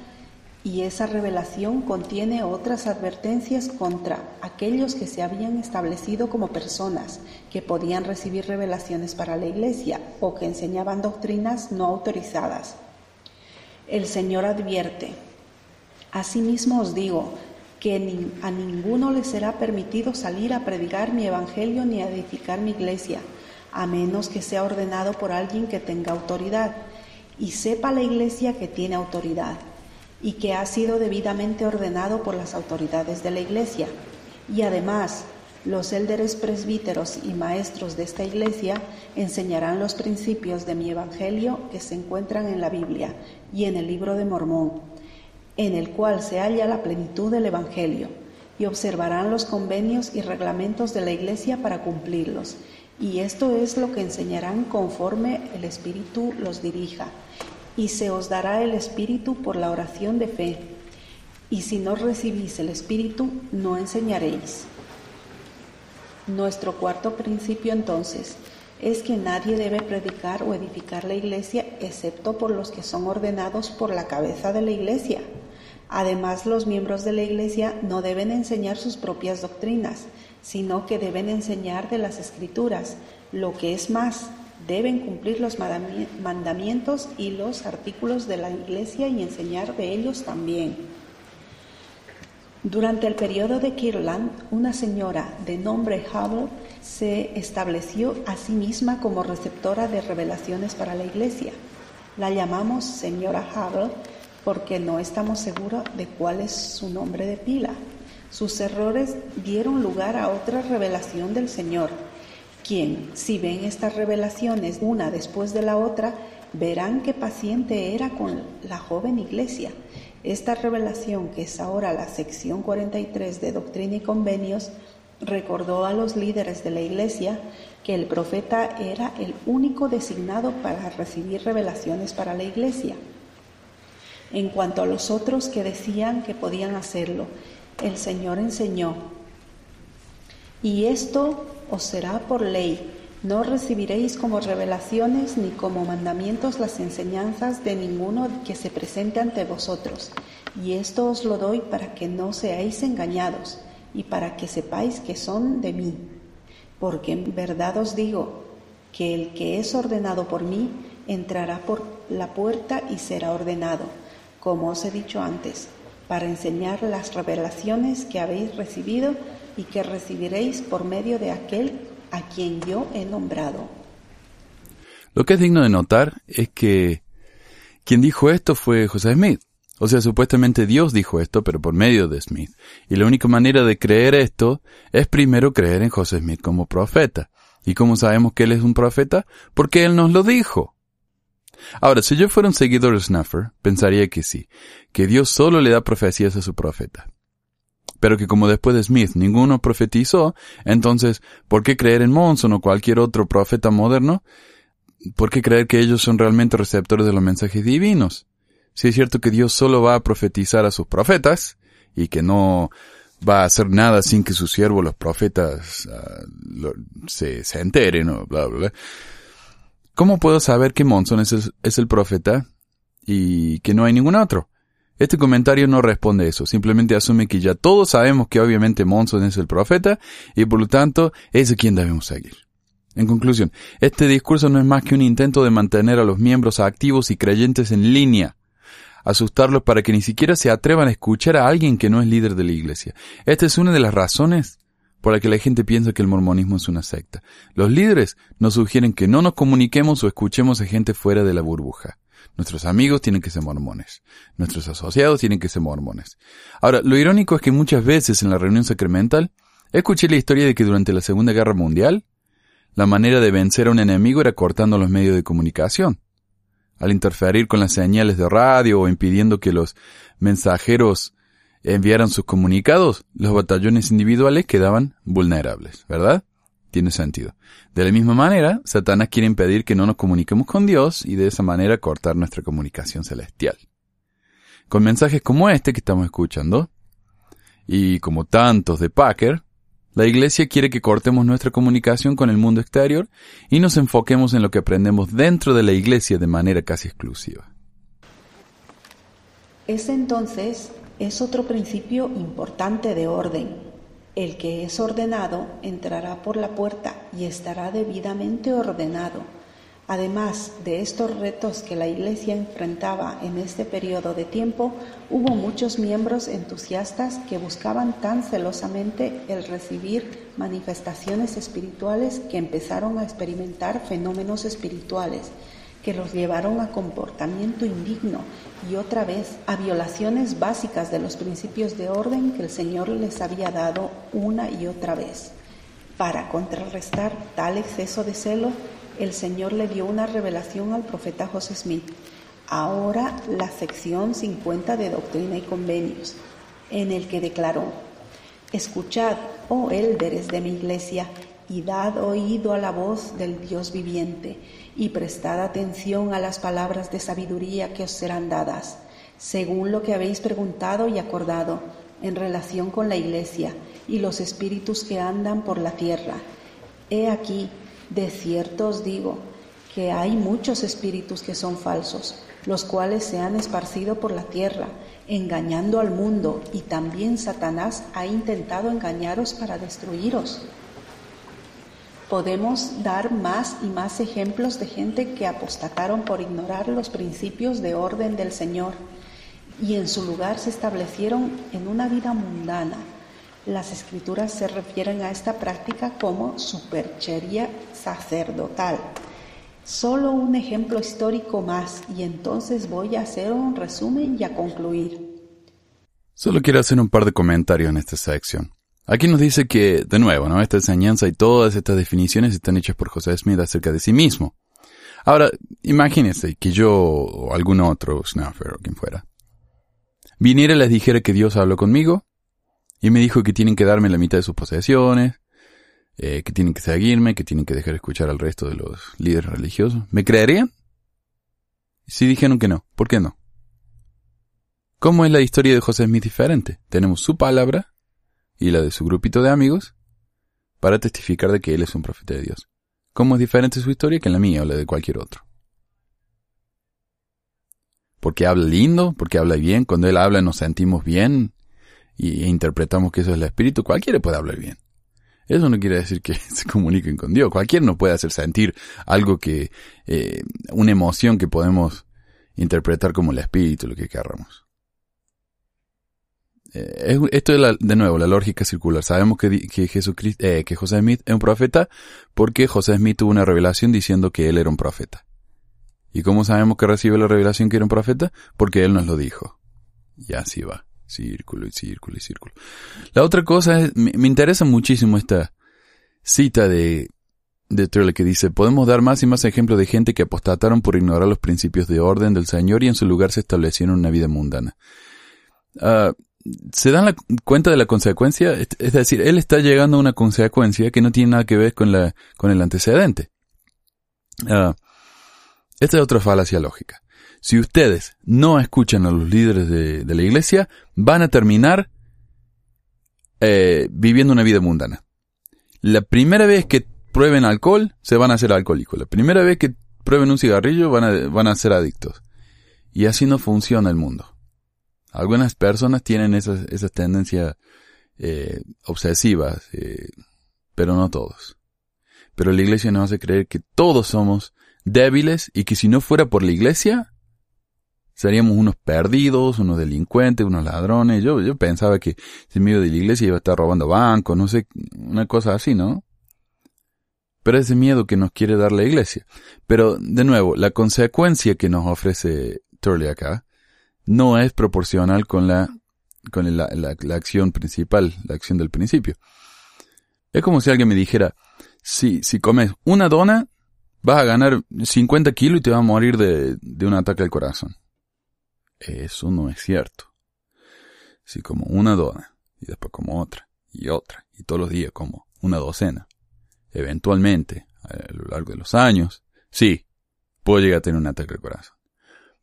[SPEAKER 4] y esa revelación contiene otras advertencias contra aquellos que se habían establecido como personas que podían recibir revelaciones para la Iglesia o que enseñaban doctrinas no autorizadas. El Señor advierte, Asimismo os digo, que a ninguno le será permitido salir a predicar mi evangelio ni a edificar mi iglesia, a menos que sea ordenado por alguien que tenga autoridad, y sepa la iglesia que tiene autoridad, y que ha sido debidamente ordenado por las autoridades de la iglesia. Y además, los élderes presbíteros y maestros de esta iglesia enseñarán los principios de mi evangelio que se encuentran en la Biblia y en el libro de Mormón en el cual se halla la plenitud del Evangelio, y observarán los convenios y reglamentos de la Iglesia para cumplirlos. Y esto es lo que enseñarán conforme el Espíritu los dirija. Y se os dará el Espíritu por la oración de fe. Y si no recibís el Espíritu, no enseñaréis. Nuestro cuarto principio entonces es que nadie debe predicar o edificar la iglesia excepto por los que son ordenados por la cabeza de la iglesia. Además, los miembros de la Iglesia no deben enseñar sus propias doctrinas, sino que deben enseñar de las Escrituras. Lo que es más, deben cumplir los mandamientos y los artículos de la Iglesia y enseñar de ellos también. Durante el periodo de Kirtland, una señora de nombre Hubble se estableció a sí misma como receptora de revelaciones para la Iglesia. La llamamos señora Hubble porque no estamos seguros de cuál es su nombre de pila. Sus errores dieron lugar a otra revelación del Señor, quien, si ven estas revelaciones una después de la otra, verán qué paciente era con la joven iglesia. Esta revelación, que es ahora la sección 43 de Doctrina y Convenios, recordó a los líderes de la iglesia que el profeta era el único designado para recibir revelaciones para la iglesia. En cuanto a los otros que decían que podían hacerlo, el Señor enseñó, y esto os será por ley, no recibiréis como revelaciones ni como mandamientos las enseñanzas de ninguno que se presente ante vosotros, y esto os lo doy para que no seáis engañados, y para que sepáis que son de mí, porque en verdad os digo que el que es ordenado por mí entrará por la puerta y será ordenado como os he dicho antes, para enseñar las revelaciones que habéis recibido y que recibiréis por medio de aquel a quien yo he nombrado.
[SPEAKER 2] Lo que es digno de notar es que quien dijo esto fue José Smith. O sea, supuestamente Dios dijo esto, pero por medio de Smith. Y la única manera de creer esto es primero creer en José Smith como profeta. ¿Y cómo sabemos que él es un profeta? Porque él nos lo dijo. Ahora, si yo fuera un seguidor de Snuffer, pensaría que sí, que Dios solo le da profecías a su profeta. Pero que como después de Smith ninguno profetizó, entonces, ¿por qué creer en Monson o cualquier otro profeta moderno? ¿Por qué creer que ellos son realmente receptores de los mensajes divinos? Si es cierto que Dios solo va a profetizar a sus profetas, y que no va a hacer nada sin que sus siervos, los profetas, ah, se, se enteren o bla, bla, bla. ¿Cómo puedo saber que Monson es el, profeta y que no hay ningún otro? Este comentario no responde a eso, simplemente asume que ya todos sabemos que obviamente Monson es el profeta y por lo tanto es de quien debemos seguir. En conclusión, este discurso no es más que un intento de mantener a los miembros activos y creyentes en línea, asustarlos para que ni siquiera se atrevan a escuchar a alguien que no es líder de la iglesia. Esta es una de las razones por la que la gente piensa que el mormonismo es una secta. Los líderes nos sugieren que no nos comuniquemos o escuchemos a gente fuera de la burbuja. Nuestros amigos tienen que ser mormones. Nuestros asociados tienen que ser mormones. Ahora, lo irónico es que muchas veces en la reunión sacramental escuché la historia de que durante la Segunda Guerra Mundial, la manera de vencer a un enemigo era cortando los medios de comunicación. Al interferir con las señales de radio o impidiendo que los mensajeros enviaran sus comunicados, los batallones individuales quedaban vulnerables, ¿verdad? Tiene sentido. De la misma manera, Satanás quiere impedir que no nos comuniquemos con Dios y de esa manera cortar nuestra comunicación celestial. Con mensajes como este que estamos escuchando, y como tantos de Packer, la Iglesia quiere que cortemos nuestra comunicación con el mundo exterior y nos enfoquemos en lo que aprendemos dentro de la Iglesia de manera casi exclusiva.
[SPEAKER 4] Es entonces es otro principio importante de orden. El que es ordenado entrará por la puerta y estará debidamente ordenado. Además de estos retos que la Iglesia enfrentaba en este periodo de tiempo, hubo muchos miembros entusiastas que buscaban tan celosamente el recibir manifestaciones espirituales que empezaron a experimentar fenómenos espirituales que los llevaron a comportamiento indigno y otra vez a violaciones básicas de los principios de orden que el Señor les había dado una y otra vez. Para contrarrestar tal exceso de celo, el Señor le dio una revelación al profeta José Smith. Ahora la sección 50 de Doctrina y Convenios, en el que declaró, Escuchad, oh élderes de mi iglesia, y dad oído a la voz del Dios viviente y prestad atención a las palabras de sabiduría que os serán dadas, según lo que habéis preguntado y acordado en relación con la Iglesia y los espíritus que andan por la tierra. He aquí, de cierto os digo, que hay muchos espíritus que son falsos, los cuales se han esparcido por la tierra, engañando al mundo, y también Satanás ha intentado engañaros para destruiros. Podemos dar más y más ejemplos de gente que apostataron por ignorar los principios de orden del Señor y en su lugar se establecieron en una vida mundana. Las escrituras se refieren a esta práctica como superchería sacerdotal. Solo un ejemplo histórico más y entonces voy a hacer un resumen y a concluir.
[SPEAKER 2] Solo quiero hacer un par de comentarios en esta sección. Aquí nos dice que, de nuevo, ¿no? Esta enseñanza y todas estas definiciones están hechas por José Smith acerca de sí mismo. Ahora, imagínense que yo o algún otro, Snuffer o quien fuera, viniera y les dijera que Dios habló conmigo y me dijo que tienen que darme la mitad de sus posesiones, eh, que tienen que seguirme, que tienen que dejar escuchar al resto de los líderes religiosos. ¿Me creerían? Si dijeron que no, ¿por qué no? ¿Cómo es la historia de José Smith diferente? Tenemos su palabra y la de su grupito de amigos para testificar de que él es un profeta de Dios. ¿Cómo es diferente su historia que la mía o la de cualquier otro? Porque habla lindo, porque habla bien, cuando él habla nos sentimos bien y, e interpretamos que eso es el espíritu, cualquiera puede hablar bien. Eso no quiere decir que se comuniquen con Dios. Cualquiera nos puede hacer sentir algo que, eh, una emoción que podemos interpretar como el espíritu, lo que querramos. Eh, esto es de nuevo la lógica circular. Sabemos que, que Jesucristo, eh, que José Smith es un profeta porque José Smith tuvo una revelación diciendo que él era un profeta. ¿Y cómo sabemos que recibe la revelación que era un profeta? Porque él nos lo dijo. Y así va. Círculo y círculo y círculo. La otra cosa es, me, interesa muchísimo esta cita de, de Turley que dice, podemos dar más y más ejemplos de gente que apostataron por ignorar los principios de orden del Señor y en su lugar se establecieron una vida mundana. Uh, se dan cuenta de la consecuencia, es decir, él está llegando a una consecuencia que no tiene nada que ver con la, con el antecedente. Uh, esta es otra falacia lógica. Si ustedes no escuchan a los líderes de, la iglesia, van a terminar eh, viviendo una vida mundana. La primera vez que prueben alcohol, se van a hacer alcohólicos. La primera vez que prueben un cigarrillo, van a, van a ser adictos. Y así no funciona el mundo. Algunas personas tienen esas, esas tendencias eh, obsesivas, eh, pero no todos. Pero la iglesia nos hace creer que todos somos débiles y que si no fuera por la iglesia, seríamos unos perdidos, unos delincuentes, unos ladrones. Yo, yo pensaba que si medio de la iglesia iba a estar robando bancos, no sé, una cosa así, ¿no? Pero ese miedo que nos quiere dar la iglesia. Pero, de nuevo, la consecuencia que nos ofrece Turley acá no es proporcional con la, con la, la, acción principal, la acción del principio. Es como si alguien me dijera, si, si comes una dona, vas a ganar 50 kilos y te vas a morir de, de un ataque al corazón. Eso no es cierto. Si como una dona, y después como otra, y otra, y todos los días como una docena, eventualmente, a lo largo de los años, sí, puedo llegar a tener un ataque al corazón.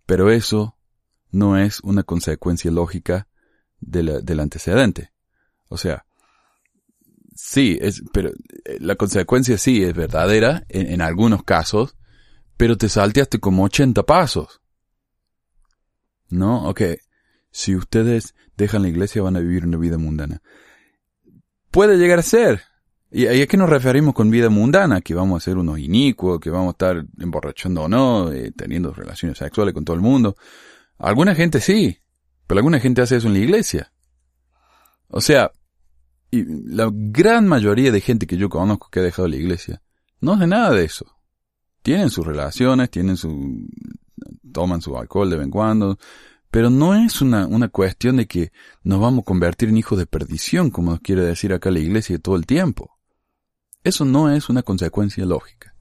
[SPEAKER 2] Pero eso no es una consecuencia lógica del antecedente. O sea, sí, es, pero eh, la consecuencia sí es verdadera en, algunos casos, pero te salteaste como 80 pasos. ¿No? Ok. Si ustedes dejan la iglesia van a vivir una vida mundana. Puede llegar a ser. ¿Y a qué nos referimos con vida mundana? Que vamos a ser unos inicuos, que vamos a estar emborrachando o no, eh, teniendo relaciones sexuales con todo el mundo. Alguna gente sí, pero alguna gente hace eso en la iglesia. O sea, y la gran mayoría de gente que yo conozco que ha dejado la iglesia no hace nada de eso. Tienen sus relaciones, tienen su, toman su alcohol de vez en cuando, pero no es una, una cuestión de que nos vamos a convertir en hijos de perdición, como nos quiere decir acá la iglesia todo el tiempo. Eso no es una consecuencia lógica.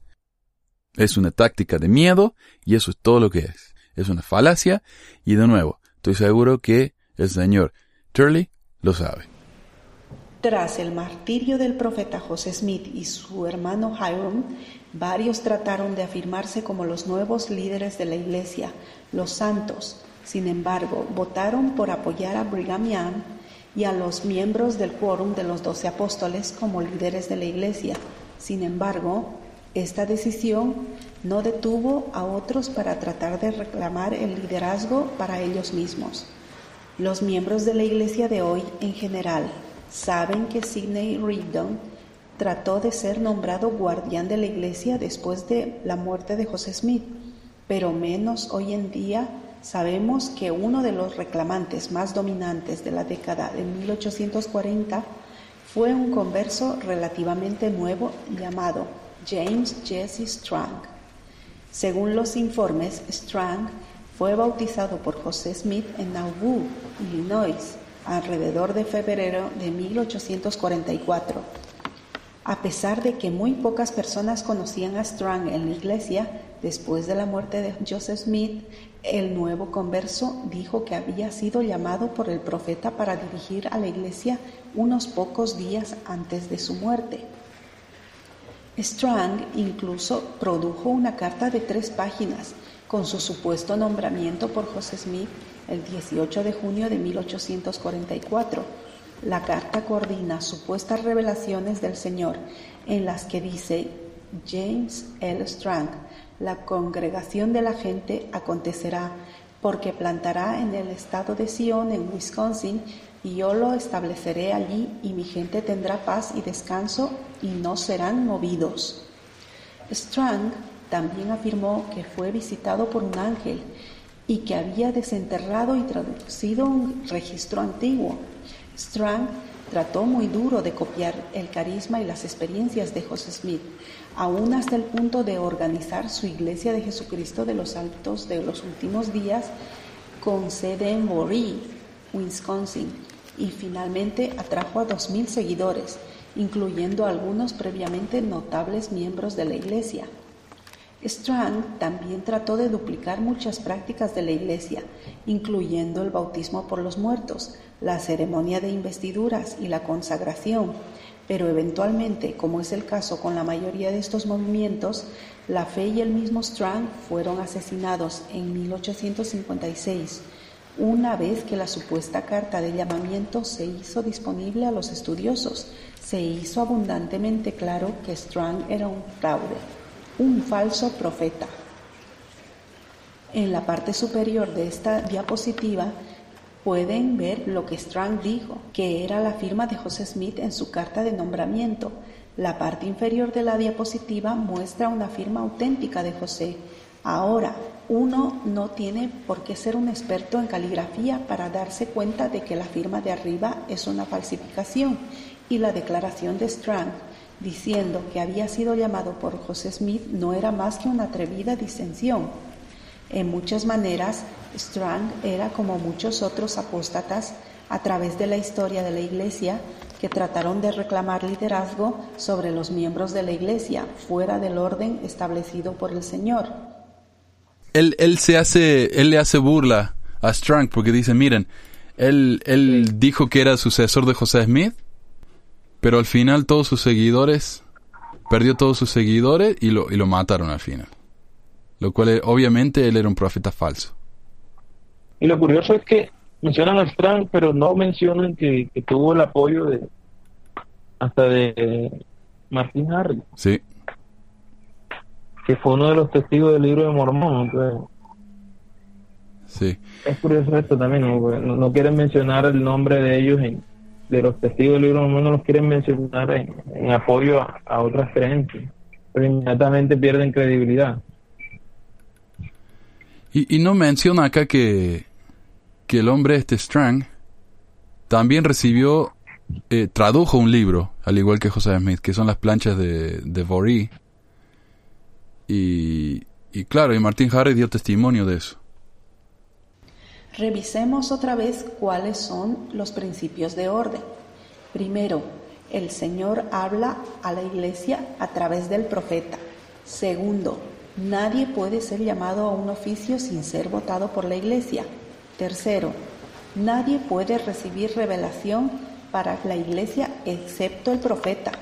[SPEAKER 2] Es una táctica de miedo y eso es todo lo que es es una falacia y de nuevo, estoy seguro que el señor Turley lo sabe.
[SPEAKER 4] Tras el martirio del profeta José Smith y su hermano Hiram, varios trataron de afirmarse como los nuevos líderes de la iglesia, los santos. Sin embargo, votaron por apoyar a Brigham Young y a los miembros del quórum de los doce apóstoles como líderes de la iglesia. Sin embargo, esta decisión no detuvo a otros para tratar de reclamar el liderazgo para ellos mismos. Los miembros de la iglesia de hoy en general saben que Sidney Rigdon trató de ser nombrado guardián de la iglesia después de la muerte de José Smith, pero menos hoy en día sabemos que uno de los reclamantes más dominantes de la década de 1840 fue un converso relativamente nuevo llamado James Jesse Strang. Según los informes, Strang fue bautizado por José Smith en Nauvoo, Illinois, alrededor de febrero de 1844. A pesar de que muy pocas personas conocían a Strang en la iglesia, después de la muerte de Joseph Smith, el nuevo converso dijo que había sido llamado por el profeta para dirigir a la iglesia unos pocos días antes de su muerte. Strang incluso produjo una carta de tres páginas con su supuesto nombramiento por José Smith el 18 de junio de 1844. La carta coordina supuestas revelaciones del Señor en las que dice James L. Strang, la congregación de la gente acontecerá porque plantará en el estado de Sion en Wisconsin y yo lo estableceré allí y mi gente tendrá paz y descanso y no serán movidos. Strang también afirmó que fue visitado por un ángel y que había desenterrado y traducido un registro antiguo. Strang trató muy duro de copiar el carisma y las experiencias de José Smith, aún hasta el punto de organizar su Iglesia de Jesucristo de los Altos de los Últimos Días con sede en Maury, Wisconsin, y finalmente atrajo a 2.000 seguidores, incluyendo algunos previamente notables miembros de la Iglesia. Strang también trató de duplicar muchas prácticas de la Iglesia, incluyendo el bautismo por los muertos, la ceremonia de investiduras y la consagración, pero eventualmente, como es el caso con la mayoría de estos movimientos, la fe y el mismo Strang fueron asesinados en 1856, una vez que la supuesta carta de llamamiento se hizo disponible a los estudiosos. Se hizo abundantemente claro que Strang era un fraude, un falso profeta. En la parte superior de esta diapositiva pueden ver lo que Strang dijo, que era la firma de José Smith en su carta de nombramiento. La parte inferior de la diapositiva muestra una firma auténtica de José. Ahora, uno no tiene por qué ser un experto en caligrafía para darse cuenta de que la firma de arriba es una falsificación y la declaración de Strang diciendo que había sido llamado por José Smith no era más que una atrevida disensión. En muchas maneras, Strang era como muchos otros apóstatas a través de la historia de la Iglesia que trataron de reclamar liderazgo sobre los miembros de la Iglesia fuera del orden establecido por el Señor.
[SPEAKER 2] Él, él se hace, él le hace burla a Strang porque dice, miren, él, él dijo que era sucesor de José Smith, pero al final todos sus seguidores, perdió todos sus seguidores y lo, y lo mataron al final. Lo cual obviamente él era un profeta falso.
[SPEAKER 6] Y lo curioso es que mencionan a Strang, pero no mencionan que, tuvo el apoyo de hasta de Martin Harry.
[SPEAKER 2] Sí.
[SPEAKER 6] Que fue uno de los testigos del libro de Mormón.
[SPEAKER 2] sí.
[SPEAKER 6] Es curioso esto también, ¿no? quieren mencionar el nombre de ellos, en, de los testigos del libro de Mormón, no los quieren mencionar en, apoyo a, otras creencias, pero inmediatamente pierden credibilidad.
[SPEAKER 2] Y, y no menciona acá que, que el hombre este Strang también recibió, eh, tradujo un libro, al igual que José Smith, que son las planchas de, de Vorí. Y, claro, y Martín Harry dio testimonio de eso.
[SPEAKER 4] Revisemos otra vez cuáles son los principios de orden. Primero, el Señor habla a la iglesia a través del profeta. Segundo, nadie puede ser llamado a un oficio sin ser votado por la iglesia. Tercero, nadie puede recibir revelación para la iglesia excepto el profeta.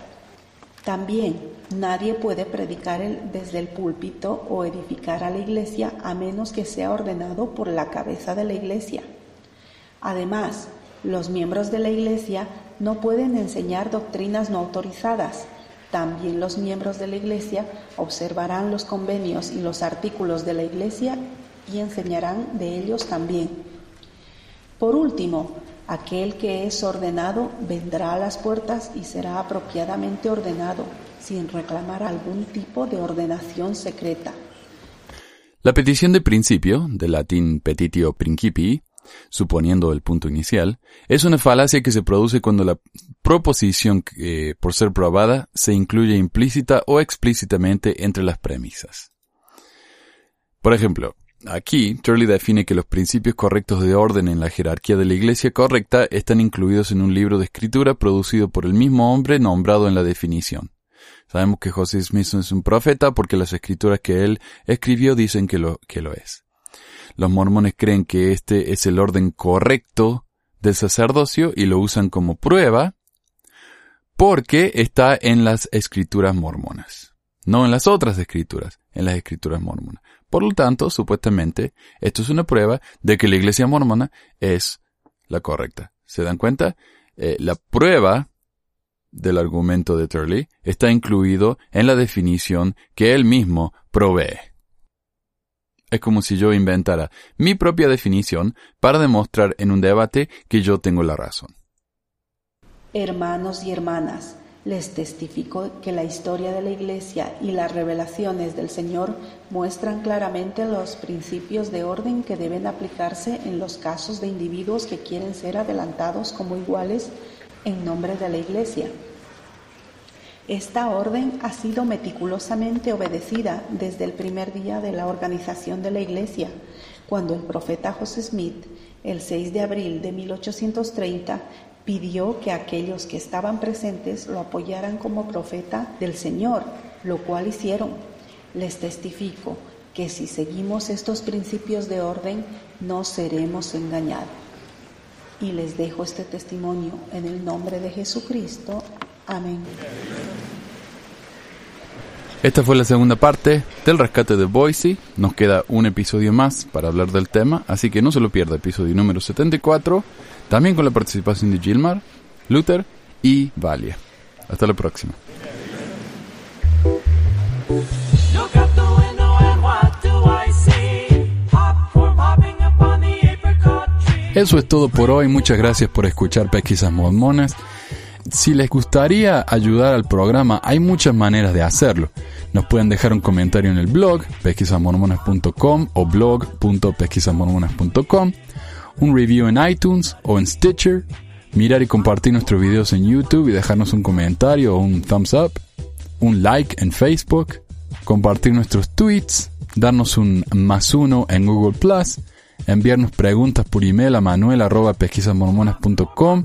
[SPEAKER 4] También nadie puede predicar desde el púlpito o edificar a la iglesia a menos que sea ordenado por la cabeza de la iglesia. Además, los miembros de la iglesia no pueden enseñar doctrinas no autorizadas. También los miembros de la iglesia observarán los convenios y los artículos de la iglesia y enseñarán de ellos también. Por último, aquel que es ordenado vendrá a las puertas y será apropiadamente ordenado, sin reclamar algún tipo de ordenación secreta.
[SPEAKER 2] La petición de principio, del latín petitio principii, suponiendo el punto inicial, es una falacia que se produce cuando la proposición, que, por ser probada, se incluye implícita o explícitamente entre las premisas. Por ejemplo, Aquí, Turley define que los principios correctos de orden en la jerarquía de la Iglesia correcta están incluidos en un libro de escritura producido por el mismo hombre nombrado en la definición. Sabemos que José Smith es un profeta porque las escrituras que él escribió dicen que lo, que lo es. Los mormones creen que este es el orden correcto del sacerdocio y lo usan como prueba porque está en las escrituras mormonas. no en las otras escrituras, en las escrituras mormonas. Por lo tanto, supuestamente, esto es una prueba de que la iglesia mormona es la correcta. ¿Se dan cuenta? Eh, la prueba del argumento de Turley está incluido en la definición que él mismo provee. Es como si yo inventara mi propia definición para demostrar en un debate que yo tengo la razón.
[SPEAKER 4] Hermanos y hermanas, les testifico que la historia de la Iglesia y las revelaciones del Señor muestran claramente los principios de orden que deben aplicarse en los casos de individuos que quieren ser adelantados como iguales en nombre de la Iglesia. Esta orden ha sido meticulosamente obedecida desde el primer día de la organización de la Iglesia, cuando el profeta José Smith, el 6 de abril de 1830, pidió que aquellos que estaban presentes lo apoyaran como profeta del Señor, lo cual hicieron. Les testifico que si seguimos estos principios de orden, no seremos engañados. Y les dejo este testimonio en el nombre de Jesucristo. Amén.
[SPEAKER 2] Esta fue la segunda parte del rescate de Boise. Nos queda un episodio más para hablar del tema, así que no se lo pierda, episodio número 74, también con la participación de Gilmar, Luther y Valia. Hasta la próxima. Eso es todo por hoy. Muchas gracias por escuchar Pesquisas Mormonas. Si les gustaría ayudar al programa, hay muchas maneras de hacerlo. Nos pueden dejar un comentario en el blog pesquisamormonas.com o blog.pesquisamormonas.com, un review en iTunes o en Stitcher, mirar y compartir nuestros videos en YouTube y dejarnos un comentario o un thumbs up, un like en Facebook, compartir nuestros tweets, darnos un más uno en Google Plus, enviarnos preguntas por email a manuel.pesquisamormonas.com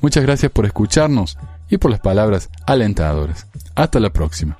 [SPEAKER 2] Muchas gracias por escucharnos y por las palabras alentadoras. Hasta la próxima.